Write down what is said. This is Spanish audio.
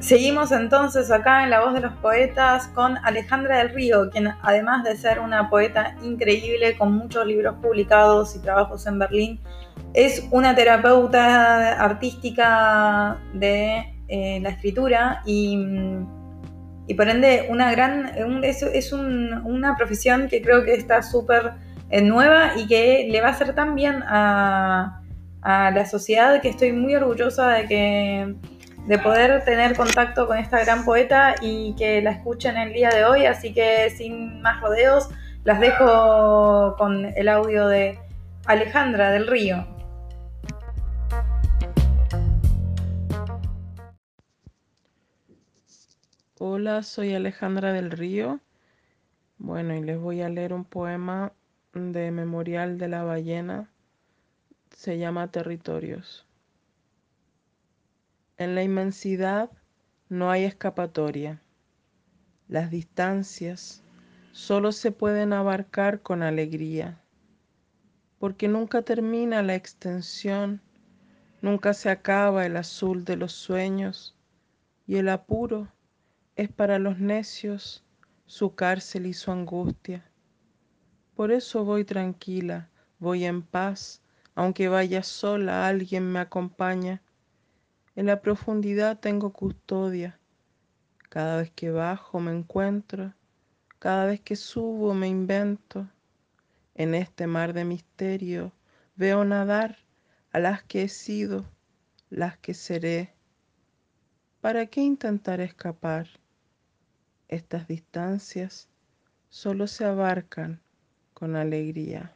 Seguimos entonces acá en La Voz de los Poetas con Alejandra del Río, quien además de ser una poeta increíble con muchos libros publicados y trabajos en Berlín, es una terapeuta artística de eh, la escritura y, por ende una gran, es, una profesión que creo que está súper eh, nueva y que le va a hacer tan bien a, a la sociedad que estoy muy orgullosa de que de poder tener contacto con esta gran poeta y que la escuchen el día de hoy. Así que sin más rodeos, las dejo con el audio de Alejandra del Río. Hola, soy Alejandra del Río. Bueno, y les voy a leer un poema de Memorial de la Ballena. Se llama Territorios. En la inmensidad no hay escapatoria. Las distancias solo se pueden abarcar con alegría, porque nunca termina la extensión, nunca se acaba el azul de los sueños, y el apuro es para los necios su cárcel y su angustia. Por eso voy tranquila, voy en paz, aunque vaya sola, alguien me acompaña en la profundidad tengo custodia. Cada vez que bajo me encuentro, cada vez que subo me invento. En este mar de misterio veo nadar a las que he sido, las que seré. ¿Para qué intentar escapar? Estas distancias solo se abarcan con alegría.